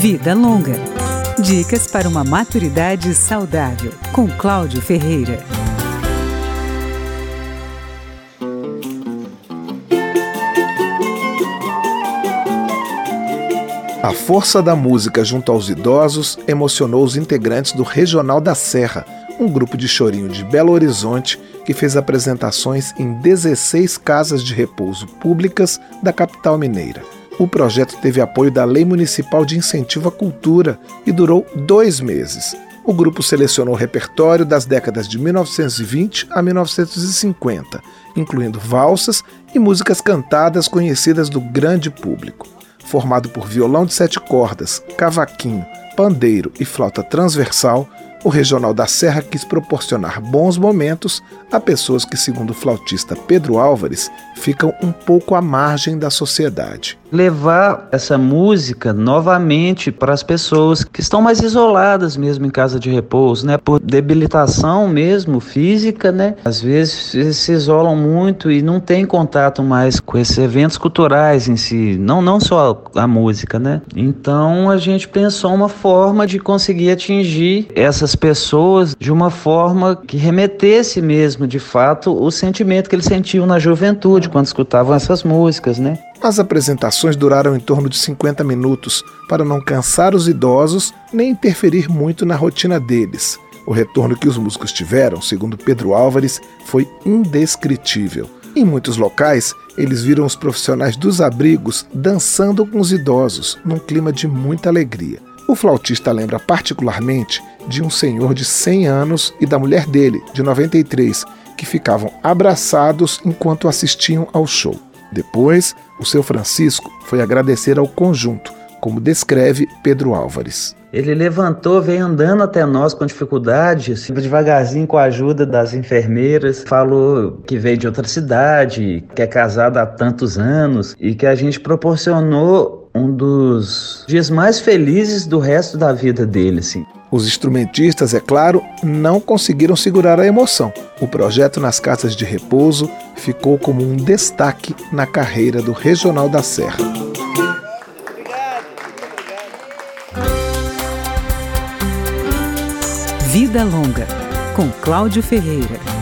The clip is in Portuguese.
Vida Longa. Dicas para uma maturidade saudável, com Cláudio Ferreira. A força da música junto aos idosos emocionou os integrantes do Regional da Serra, um grupo de chorinho de Belo Horizonte que fez apresentações em 16 casas de repouso públicas da capital mineira. O projeto teve apoio da Lei Municipal de Incentivo à Cultura e durou dois meses. O grupo selecionou o repertório das décadas de 1920 a 1950, incluindo valsas e músicas cantadas conhecidas do grande público. Formado por violão de sete cordas, cavaquinho, pandeiro e flauta transversal, o Regional da Serra quis proporcionar bons momentos a pessoas que, segundo o flautista Pedro Álvares, ficam um pouco à margem da sociedade. Levar essa música novamente para as pessoas que estão mais isoladas mesmo em casa de repouso, né? Por debilitação mesmo física, né? Às vezes se isolam muito e não tem contato mais com esses eventos culturais em si, não não só a música, né? Então a gente pensou uma forma de conseguir atingir essas essas pessoas de uma forma que remetesse mesmo, de fato, o sentimento que eles sentiam na juventude quando escutavam essas músicas, né? As apresentações duraram em torno de 50 minutos para não cansar os idosos nem interferir muito na rotina deles. O retorno que os músicos tiveram, segundo Pedro Álvares, foi indescritível. Em muitos locais, eles viram os profissionais dos abrigos dançando com os idosos, num clima de muita alegria. O flautista lembra particularmente de um senhor de 100 anos e da mulher dele, de 93, que ficavam abraçados enquanto assistiam ao show. Depois, o seu Francisco foi agradecer ao conjunto, como descreve Pedro Álvares. Ele levantou, veio andando até nós com dificuldade, assim, devagarzinho com a ajuda das enfermeiras, falou que veio de outra cidade, que é casado há tantos anos e que a gente proporcionou um dos dias mais felizes do resto da vida dele, assim. Os instrumentistas, é claro, não conseguiram segurar a emoção. O projeto nas casas de repouso ficou como um destaque na carreira do Regional da Serra. Vida Longa, com Cláudio Ferreira.